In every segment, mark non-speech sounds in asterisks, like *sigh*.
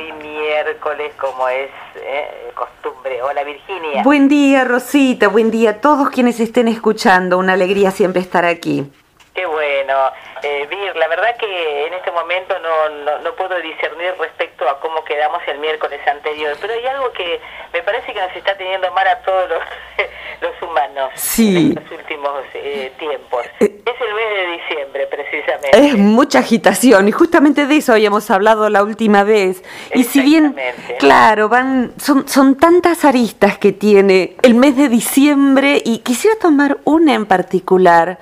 hoy miércoles como es eh, costumbre. Hola Virginia. Buen día Rosita, buen día a todos quienes estén escuchando. Una alegría siempre estar aquí. Qué bueno. Eh, Vir, la verdad que en este momento no, no, puedo discernir respecto a cómo quedamos el miércoles anterior, pero hay algo que me parece que nos está teniendo mal a todos los, *laughs* los humanos sí. en los últimos eh, tiempos. Eh, es el mes de diciembre, precisamente. Es mucha agitación y justamente de eso habíamos hablado la última vez. Y si bien, claro, van son, son tantas aristas que tiene el mes de diciembre y quisiera tomar una en particular,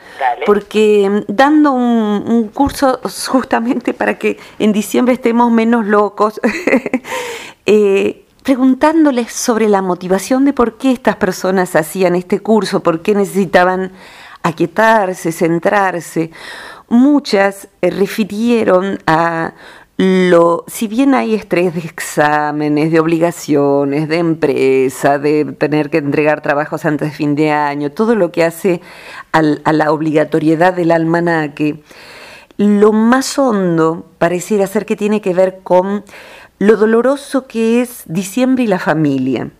porque mm, dando un un, curso justamente para que en diciembre estemos menos locos, *laughs* eh, preguntándoles sobre la motivación de por qué estas personas hacían este curso, por qué necesitaban aquietarse, centrarse. Muchas eh, refirieron a lo, si bien hay estrés de exámenes, de obligaciones, de empresa, de tener que entregar trabajos antes de fin de año, todo lo que hace a la obligatoriedad del almanaque, lo más hondo pareciera ser que tiene que ver con lo doloroso que es diciembre y la familia.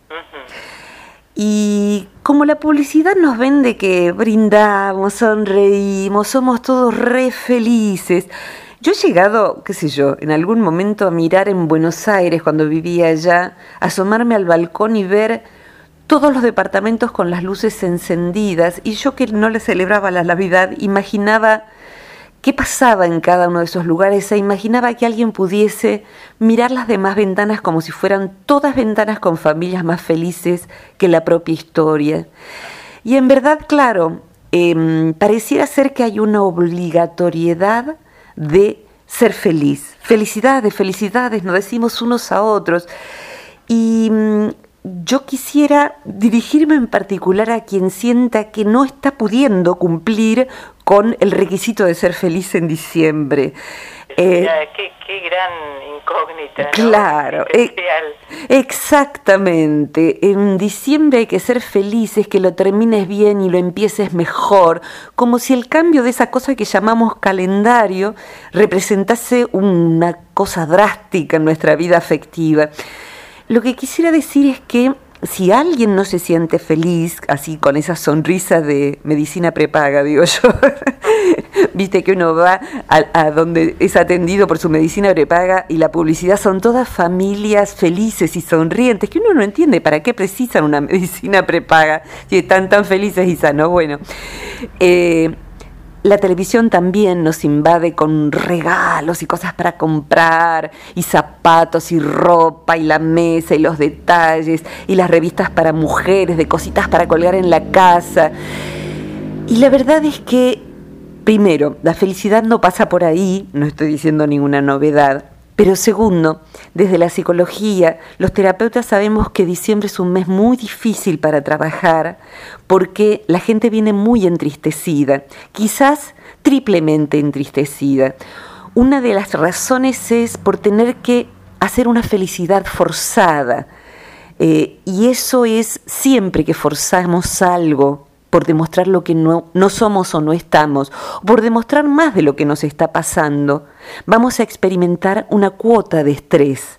Y como la publicidad nos vende que brindamos, sonreímos, somos todos re felices, yo he llegado, qué sé yo, en algún momento a mirar en Buenos Aires cuando vivía allá, asomarme al balcón y ver todos los departamentos con las luces encendidas y yo que no le celebraba la Navidad imaginaba qué pasaba en cada uno de esos lugares e imaginaba que alguien pudiese mirar las demás ventanas como si fueran todas ventanas con familias más felices que la propia historia. Y en verdad, claro, em, pareciera ser que hay una obligatoriedad de ser feliz. Felicidades, felicidades, nos decimos unos a otros. Y mm, yo quisiera dirigirme en particular a quien sienta que no está pudiendo cumplir con el requisito de ser feliz en diciembre. Eh, qué, gran incógnita. Claro, eh, exactamente. En diciembre hay que ser felices, que lo termines bien y lo empieces mejor, como si el cambio de esa cosa que llamamos calendario representase una cosa drástica en nuestra vida afectiva. Lo que quisiera decir es que si alguien no se siente feliz, así con esa sonrisa de medicina prepaga, digo yo, *laughs* viste que uno va a, donde es atendido por su medicina prepaga y la publicidad son todas familias felices y sonrientes, que uno no entiende para qué precisan una *laughs* medicina prepaga si están tan felices y sanos. Bueno, eh, la televisión también nos invade con regalos y cosas para comprar, y zapatos y ropa, y la mesa y los detalles, y las revistas para mujeres, de cositas para colgar en la casa. Y la verdad es que, primero, la felicidad no pasa por ahí, no estoy diciendo ninguna novedad, pero segundo, desde la psicología, los terapeutas sabemos que diciembre es un mes muy difícil para trabajar porque la gente viene muy entristecida, quizás triplemente entristecida. Una de las razones es por tener que hacer una felicidad forzada. Eh, y eso es siempre que forzamos algo por demostrar lo que no, no somos o no estamos, por demostrar más de lo que nos está pasando, vamos a experimentar una cuota de estrés.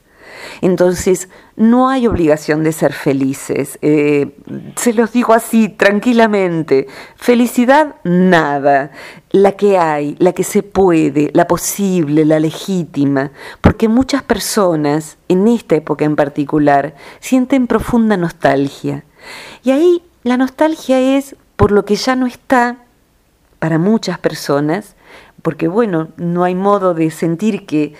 Entonces, no hay obligación de ser felices. Eh, se los digo así, tranquilamente. Felicidad, nada. La que hay, la que se puede, la posible, la legítima. Porque muchas personas, en esta época en particular, sienten profunda nostalgia. Y ahí la nostalgia es por lo que ya no está para muchas personas, porque bueno, no hay modo de sentir que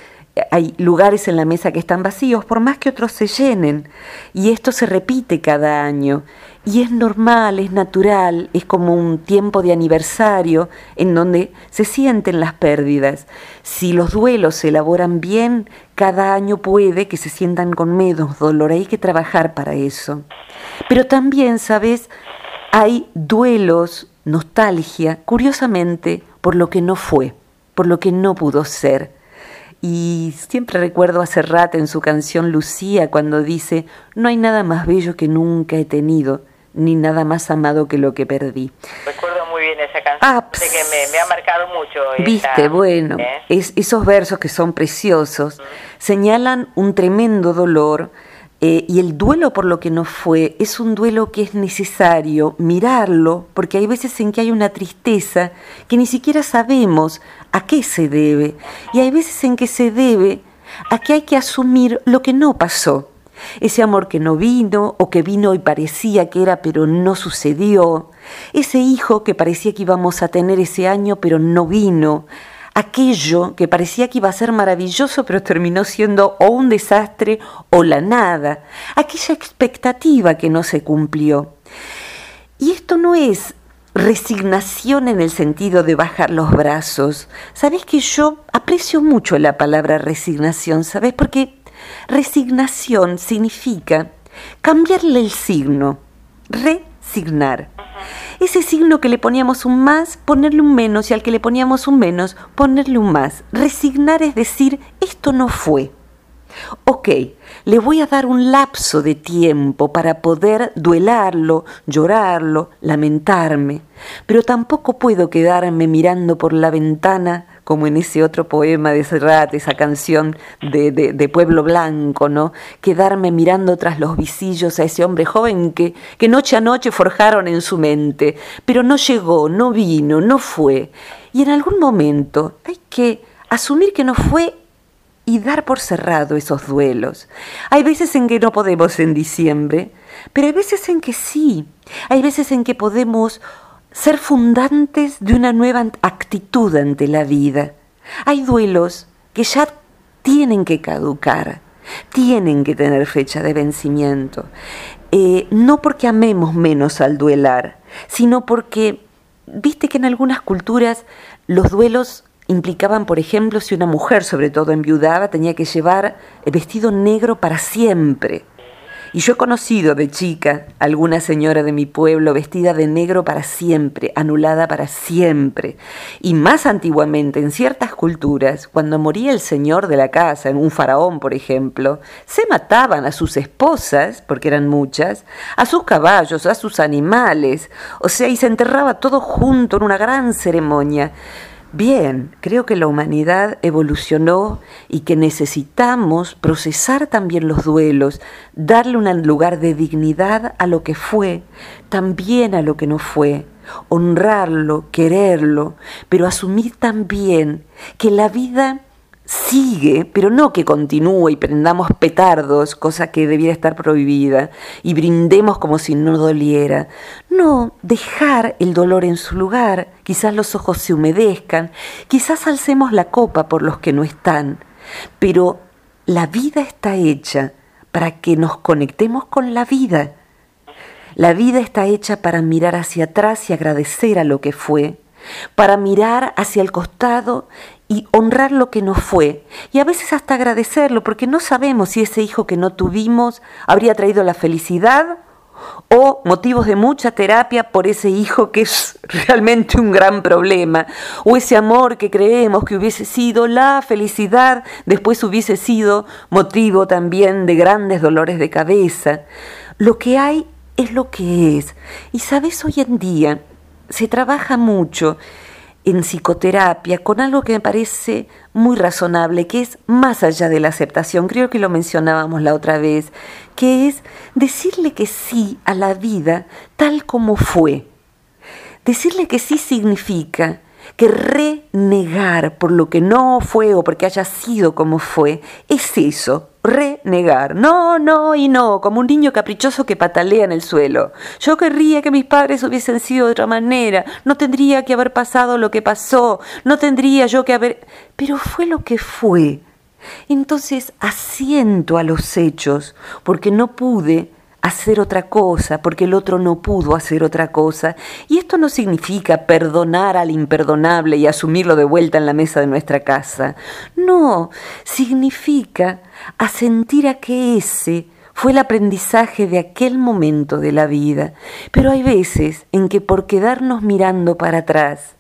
hay lugares en la mesa que están vacíos, por más que otros se llenen. Y esto se repite cada año. Y es normal, es natural, es como un tiempo de aniversario en donde se sienten las pérdidas. Si los duelos se elaboran bien, cada año puede que se sientan con menos dolor. Hay que trabajar para eso. Pero también, ¿sabes? Hay duelos, nostalgia, curiosamente, por lo que no fue, por lo que no pudo ser. Y siempre recuerdo a Serrat en su canción Lucía cuando dice, no hay nada más bello que nunca he tenido, ni nada más amado que lo que perdí. Recuerdo muy bien esa canción, Ah, que me, me ha marcado mucho. Viste, bueno, ¿eh? es- esos versos que son preciosos señalan un tremendo dolor eh, y el duelo por lo que no fue es un duelo que es necesario mirarlo porque hay veces en que hay una tristeza que ni siquiera sabemos a qué se debe y hay veces en que se debe a que hay que asumir lo que no pasó. Ese amor que no vino o que vino y parecía que era pero no sucedió. Ese hijo que parecía que íbamos a tener ese año pero no vino. Aquello que parecía que iba a ser maravilloso pero terminó siendo o un desastre o la nada. Aquella expectativa que no se cumplió. Y esto no es resignación en el sentido de bajar los brazos. Sabes que yo aprecio mucho la palabra resignación, ¿sabes? Porque resignación significa cambiarle el signo, resignar. Ese signo que le poníamos un más, ponerle un menos, y al que le poníamos un menos, ponerle un más. Resignar es decir, esto no fue. Ok, le voy a dar un lapso de tiempo para poder duelarlo, llorarlo, lamentarme, pero tampoco puedo quedarme mirando por la ventana como en ese otro poema de Serrat, esa canción de, de, Pueblo Blanco, ¿no? Quedarme mirando tras los visillos a ese hombre joven que, que noche a noche forjaron en su mente, pero no llegó, no vino, no fue. Y en algún momento hay que asumir que no fue y dar por cerrado esos duelos. Hay veces en que no podemos en diciembre, pero hay veces en que sí. Hay veces en que podemos ser fundantes de una nueva actitud ante la vida. Hay duelos que ya tienen que caducar, tienen que tener fecha de vencimiento. Eh, no porque amemos menos al duelar, sino porque, viste que en algunas culturas los duelos implicaban, por ejemplo, si una mujer, sobre todo enviudada, tenía que llevar el vestido negro para siempre. Y yo he conocido de chica alguna señora de mi pueblo vestida de negro para siempre, anulada para siempre. Y más antiguamente, en ciertas culturas, cuando moría el señor de la casa, en un faraón, por ejemplo, se mataban a sus esposas, porque eran muchas, a sus caballos, a sus animales, o sea, y se enterraba todo junto en una gran ceremonia. Bien, creo que la humanidad evolucionó y que necesitamos procesar también los duelos, darle un lugar de dignidad a lo que fue, también a lo que no fue, honrarlo, quererlo, pero asumir también que la vida sigue, pero no que continúe y prendamos petardos, cosa que debiera estar prohibida, y brindemos como si no doliera. No, dejar el dolor en su lugar, quizás los ojos se humedezcan, quizás alcemos la copa por los que no están, pero la vida está hecha para que nos conectemos con la vida. La vida está hecha para mirar hacia atrás y agradecer a lo que fue, para mirar hacia el costado y honrar lo que no fue, y a veces hasta agradecerlo, porque no sabemos si ese hijo que no tuvimos habría traído la felicidad o motivos de mucha terapia por ese hijo que es realmente un gran problema, o ese amor que creemos que hubiese sido la felicidad, después hubiese sido motivo también de grandes dolores de cabeza. Lo que hay es lo que es, y sabes, hoy en día se trabaja mucho en psicoterapia con algo que me parece muy razonable, que es más allá de la aceptación, creo que lo mencionábamos la otra vez, que es decirle que sí a la vida tal como fue. Decirle que sí significa que renegar por lo que no fue o porque haya sido como fue, es eso, renegar. No, no y no, como un niño caprichoso que patalea en el suelo. Yo querría que mis padres hubiesen sido de otra manera, no tendría que haber pasado lo que pasó, no tendría yo que haber... Pero fue lo que fue. Entonces asiento a los hechos porque no pude hacer otra cosa, porque el otro no pudo hacer otra cosa. Y esto no significa perdonar al imperdonable y asumirlo de vuelta en la mesa de nuestra casa. No, significa asentir a que ese fue el aprendizaje de aquel momento de la vida. Pero hay veces en que por quedarnos mirando para atrás,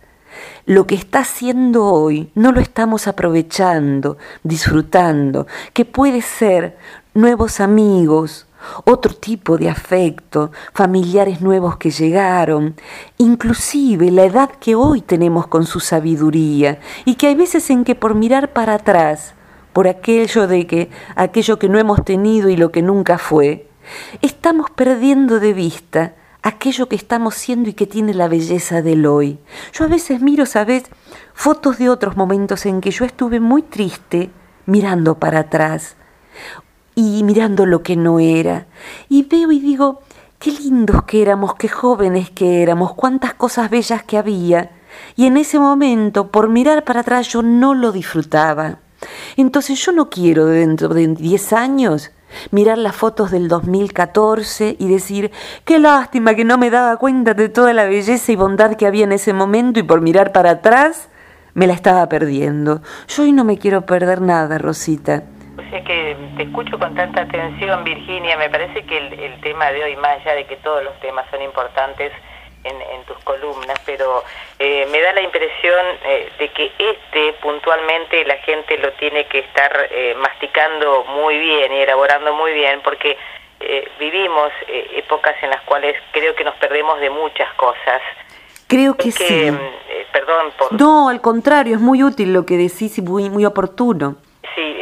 lo que está haciendo hoy no lo estamos aprovechando, disfrutando, que puede ser nuevos amigos, otro tipo de afecto, familiares nuevos que llegaron, inclusive la edad que hoy tenemos con su sabiduría, y que hay veces en que por mirar para atrás, por aquello de que aquello que no hemos tenido y lo que nunca fue, estamos perdiendo de vista aquello que estamos siendo y que tiene la belleza del hoy. Yo a veces miro, ¿sabes?, fotos de otros momentos en que yo estuve muy triste mirando para atrás y mirando lo que no era. Y veo y digo, qué lindos que éramos, qué jóvenes que éramos, cuántas cosas bellas que había. Y en ese momento, por mirar para atrás, yo no lo disfrutaba. Entonces yo no quiero dentro de 10 años mirar las fotos del 2014 y decir, qué lástima que no me daba cuenta de toda la belleza y bondad que había en ese momento y por mirar para atrás me la estaba perdiendo. Yo hoy no me quiero perder nada, Rosita. O sea que te escucho con tanta atención, Virginia. Me parece que el, tema de hoy, más allá de que todos los temas son importantes en, tus columnas, pero eh, me da la impresión eh, de que este puntualmente la gente lo tiene que estar eh, masticando muy bien y elaborando muy bien, porque vivimos épocas en las cuales creo que nos perdemos de muchas cosas. Creo que, sí. perdón por... No, al contrario, es muy útil lo que decís y muy, muy oportuno. Sí,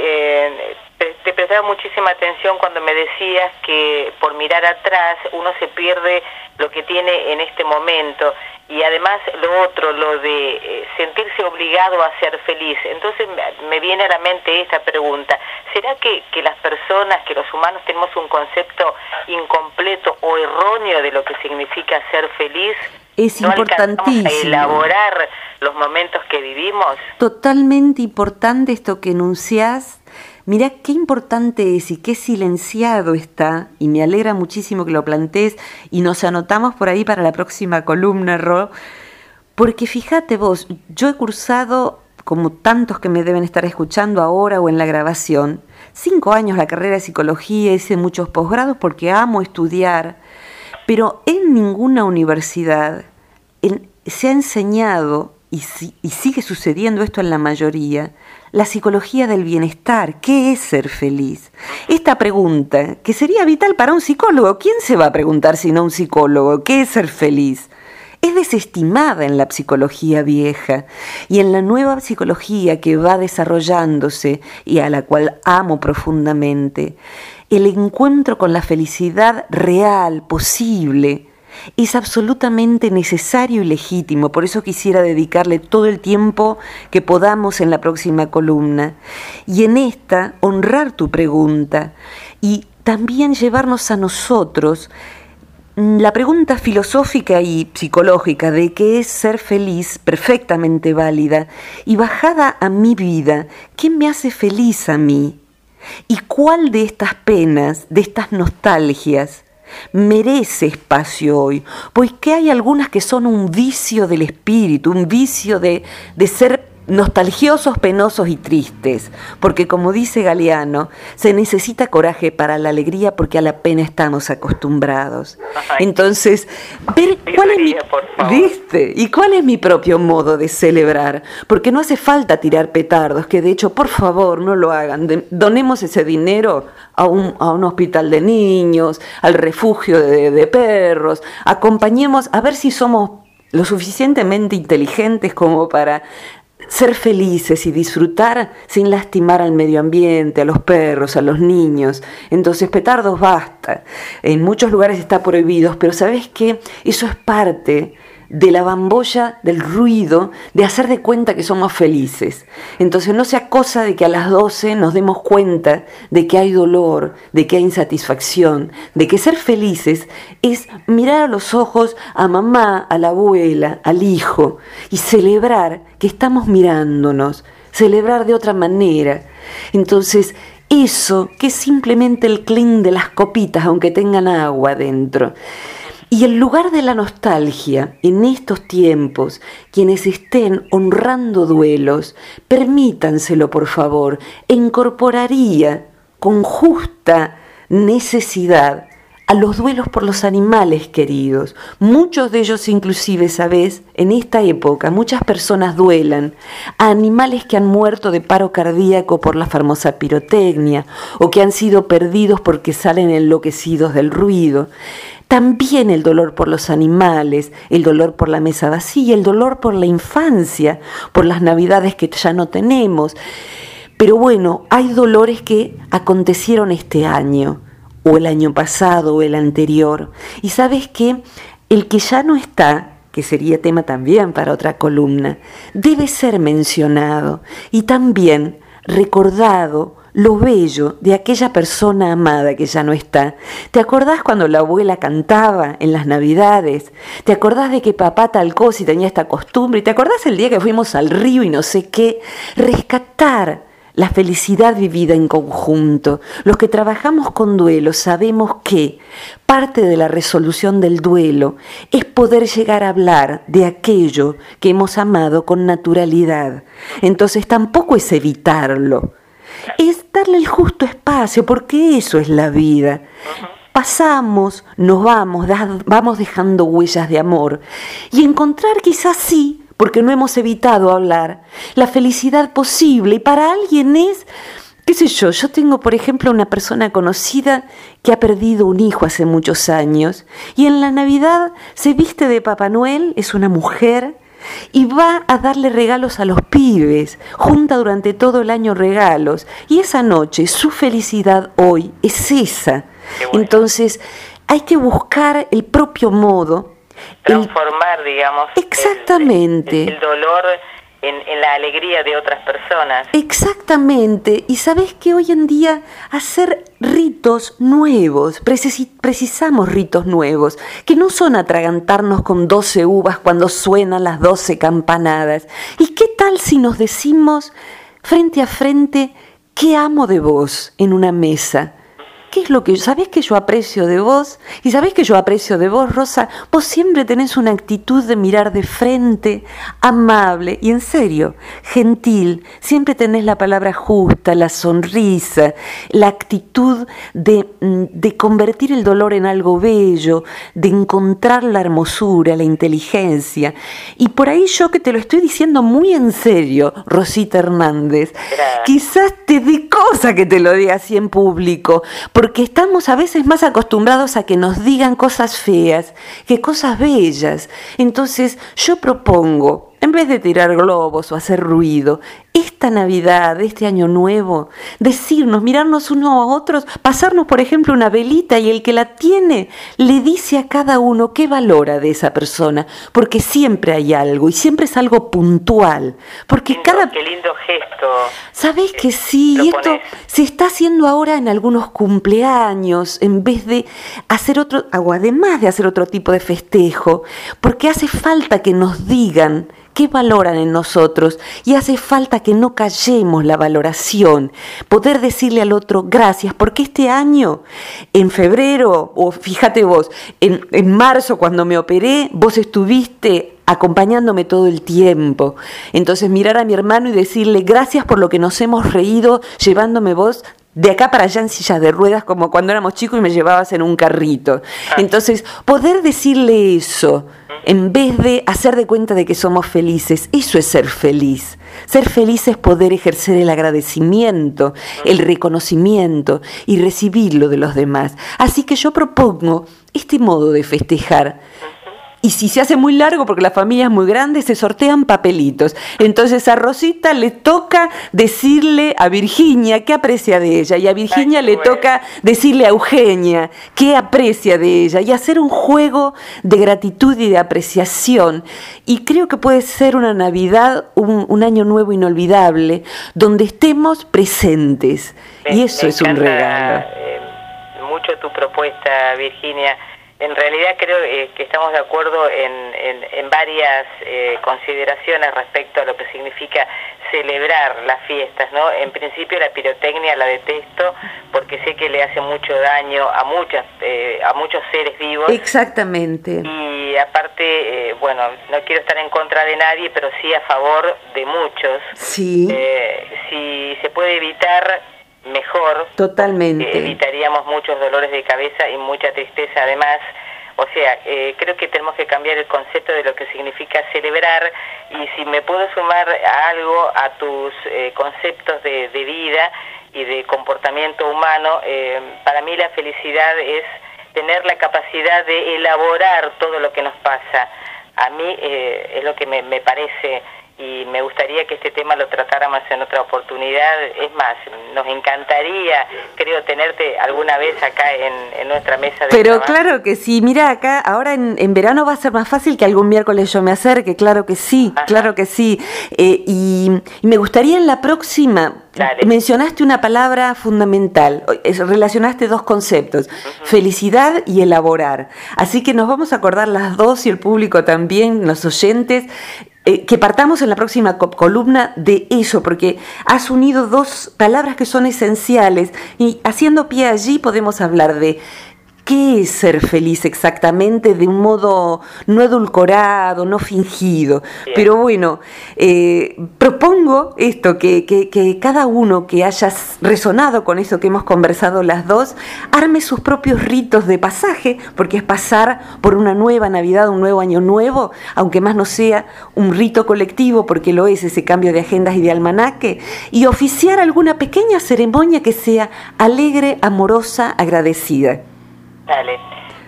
eh, te prestaba muchísima atención cuando me decías que por mirar atrás uno se pierde lo que tiene en este momento y además lo otro, lo de eh, sentirse obligado a ser feliz. Entonces me viene a la mente esta pregunta, ¿será que, que las personas, que los humanos tenemos un concepto incompleto o erróneo de lo que significa ser feliz? Es importantísimo. elaborar los momentos que vivimos. Totalmente importante esto que enunciás. Mirá qué importante es y qué silenciado está, y me alegra muchísimo que lo plantees y nos anotamos por ahí para la próxima columna, Ro, porque fíjate vos, yo he cursado, como tantos que me deben estar escuchando ahora o en la grabación, cinco años la carrera de psicología, hice muchos posgrados porque amo estudiar, pero en ninguna universidad se ha enseñado, y, y sigue sucediendo esto en la mayoría, la psicología del bienestar. ¿Qué es ser feliz? Esta pregunta, que sería vital para un psicólogo, ¿quién se va a preguntar si no un psicólogo? ¿Qué es ser feliz? Es desestimada en la psicología vieja y en la nueva psicología que va desarrollándose y a la cual amo profundamente el encuentro con la felicidad real, posible, es absolutamente necesario y legítimo. Por eso quisiera dedicarle todo el tiempo que podamos en la próxima columna. Y en esta, honrar tu pregunta y también llevarnos a nosotros la pregunta filosófica y psicológica de qué es ser feliz, perfectamente válida, y bajada a mi vida, ¿qué me hace feliz a mí? ¿Y cuál de estas penas, de estas nostalgias, merece espacio hoy? Pues que hay algunas que son un vicio del espíritu, un vicio de, de ser nostalgiosos, penosos y tristes, porque como dice Galeano, se necesita coraje para la alegría porque a la pena estamos acostumbrados. Entonces, ver cuál es mi, ¿viste? ¿Y cuál es mi propio modo de celebrar? Porque no hace falta tirar petardos, que de hecho, por favor, no lo hagan. donemos ese dinero a un, a un, hospital de niños, al refugio de, de perros, acompañemos a ver si somos lo suficientemente inteligentes como para ser felices y disfrutar sin lastimar al medio ambiente, a los perros, a los niños. Entonces, petardos basta. En muchos lugares está prohibido, pero ¿sabes qué? Eso es parte de la bambolla, del ruido, de hacer de cuenta que somos felices. Entonces no sea cosa de que a las 12 nos demos cuenta de que hay dolor, de que hay insatisfacción, de que ser felices es mirar a los ojos a mamá, a la abuela, al hijo y celebrar que estamos mirándonos, celebrar de otra manera. Entonces, eso que es simplemente el clean de las copitas, aunque tengan agua dentro. Y en lugar de la nostalgia, en estos tiempos, quienes estén honrando duelos, permítanselo por favor, incorporaría con justa necesidad a los duelos por los animales queridos. Muchos de ellos inclusive, ¿sabes? En esta época muchas personas duelan a animales que han muerto de paro cardíaco por la famosa pirotecnia o que han sido perdidos porque salen enloquecidos del ruido. También el dolor por los animales, el dolor por la mesa vacía, el dolor por la infancia, por las navidades que ya no tenemos. Pero bueno, hay dolores que acontecieron este año o el año pasado o el anterior. Y sabes que el que ya no está, que sería tema también para otra columna, debe ser mencionado y también recordado lo bello de aquella persona amada que ya no está. ¿Te acordás cuando la abuela cantaba en las navidades? ¿Te acordás de que papá tal cosa tenía esta costumbre? ¿Y te acordás el día que fuimos al río y no sé qué? Rescatar la felicidad vivida en conjunto. Los que trabajamos con duelo sabemos que parte de la resolución del duelo es poder llegar a hablar de aquello que hemos amado con naturalidad. Entonces tampoco es evitarlo, es darle el justo espacio, porque eso es la vida. Pasamos, nos vamos, vamos dejando huellas de amor y encontrar quizás sí porque no hemos evitado hablar, la felicidad posible. Y para alguien es, qué sé yo, yo tengo, por ejemplo, una persona conocida que ha perdido un hijo hace muchos años y en la Navidad se viste de Papá Noel, es una mujer, y va a darle regalos a los pibes, junta durante todo el año regalos, y esa noche su felicidad hoy es esa. Entonces, hay que buscar el propio modo transformar, digamos, exactamente el, dolor en, la alegría de otras personas. Exactamente. Y sabes que hoy en día hacer ritos nuevos, precisamos ritos nuevos, que no son atragantarnos con 12 uvas cuando suenan las 12 campanadas. ¿Y qué tal si nos decimos frente a frente, ¿qué amo de vos en una mesa? ¿Qué es lo que sabés que yo aprecio de vos? Y sabés que yo aprecio de vos, Rosa. Vos siempre tenés una actitud de mirar de frente, amable y en serio, gentil. Siempre tenés la palabra justa, la sonrisa, la actitud de, mm, de convertir el dolor en algo bello, de encontrar la hermosura, la inteligencia. Y por ahí yo que te lo estoy diciendo muy en serio, Rosita Hernández, quizás te dé cosa que te lo diga así en público porque estamos a veces más acostumbrados a que nos digan cosas feas que cosas bellas. Entonces yo propongo, en vez de tirar globos o hacer ruido, esta Navidad, este año nuevo, decirnos, mirarnos unos a otros, pasarnos, por ejemplo, una velita y el que la tiene le dice a cada uno qué valora de esa persona, porque siempre hay algo y siempre es algo puntual. Porque cada. Qué lindo gesto. Sabes que sí, y esto se está haciendo ahora en algunos cumpleaños, en vez de hacer otro, o además de hacer otro tipo de festejo, porque hace falta que nos digan qué valoran en nosotros y hace falta que no callemos la valoración, poder decirle al otro gracias, porque este año, en febrero, o fíjate vos, en, en marzo cuando me operé, vos estuviste acompañándome todo el tiempo. Entonces mirar a mi hermano y decirle gracias por lo que nos hemos reído llevándome vos de acá para allá en sillas de ruedas como cuando éramos chicos y me llevabas en un carrito. Ah. Entonces, poder decirle eso en vez de hacer de cuenta de que somos felices, eso es ser feliz. Ser feliz es poder ejercer el agradecimiento, el reconocimiento y recibirlo de los demás. Así que yo propongo este modo de festejar y si se hace muy largo porque la familia es muy grande, se sortean papelitos. Entonces a Rosita le toca decirle a Virginia qué aprecia de ella y a Virginia le toca decirle a Eugenia qué aprecia de ella y hacer un juego de gratitud y de apreciación. Y creo que puede ser una Navidad, un, año nuevo inolvidable, donde estemos presentes. y eso es un regalo. Eh, mucho tu propuesta, Virginia en realidad creo eh, que estamos de acuerdo en, en, varias eh, consideraciones respecto a lo que significa celebrar las fiestas, ¿no? En principio la pirotecnia la detesto porque sé que le hace mucho daño a muchas eh, a muchos seres vivos. Exactamente. Y aparte, bueno, no quiero estar en contra de nadie, pero sí a favor de muchos. Sí. si se puede evitar mejor. Totalmente. evitaríamos muchos dolores de cabeza y mucha tristeza además. O sea, eh, creo que tenemos que cambiar el concepto de lo que significa celebrar y si me puedo sumar a algo a tus eh, conceptos de, vida y de comportamiento humano, eh, para mí la felicidad es tener la capacidad de elaborar todo lo que nos pasa. A mí es lo que me, me parece y me gustaría que este tema lo tratáramos en otra oportunidad. Es más, nos encantaría, creo, tenerte alguna vez acá en, nuestra mesa de Pero claro que sí, mira, acá ahora en, verano va a ser más fácil que algún miércoles yo me acerque, claro que sí, claro que sí. Eh, y, me gustaría en la próxima, mencionaste una palabra fundamental, relacionaste dos conceptos, felicidad y elaborar. Así que nos vamos a acordar las dos y el público también, los oyentes eh, que partamos en la próxima columna de eso, porque has unido dos palabras que son esenciales y haciendo pie allí podemos hablar de qué es ser feliz exactamente de un modo no edulcorado, no fingido. Pero bueno, eh, propongo esto, que, que, cada uno que haya resonado con eso que hemos conversado las dos, arme sus propios ritos de pasaje, porque es pasar por una nueva Navidad, un nuevo año nuevo, aunque más no sea un rito colectivo, porque lo es ese cambio de agendas y de almanaque, y oficiar alguna pequeña ceremonia que sea alegre, amorosa, agradecida. Dale.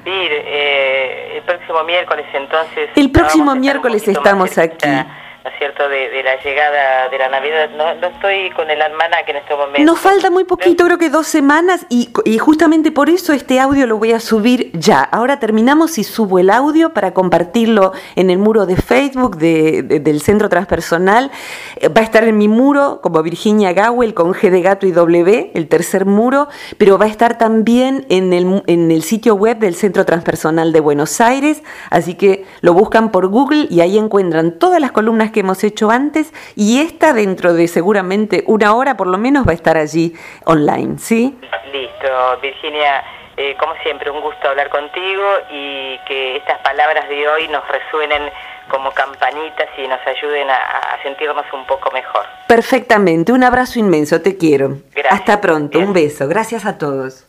Eh, el próximo miércoles entonces... El próximo miércoles estamos aquí. ¿No es cierto?, de, la llegada de la Navidad. No, estoy con el almanaque en este momento. Nos falta muy poquito, creo que dos semanas, y, y, justamente por eso este audio lo voy a subir ya. Ahora terminamos y subo el audio para compartirlo en el muro de Facebook de, del Centro Transpersonal. Eh, va a estar en mi muro como Virginia Gawel con G de gato y W, el tercer muro, pero va a estar también en el, en el sitio web del Centro Transpersonal de Buenos Aires, así que lo buscan por Google y ahí encuentran todas las columnas que hemos hecho antes y esta dentro de seguramente una hora por lo menos va a estar allí online, ¿sí? Listo, Virginia. Eh, como siempre, un gusto hablar contigo y que estas palabras de hoy nos resuenen como campanitas y nos ayuden a, sentirnos un poco mejor. Perfectamente, un abrazo inmenso, te quiero. Hasta pronto, un beso, gracias a todos.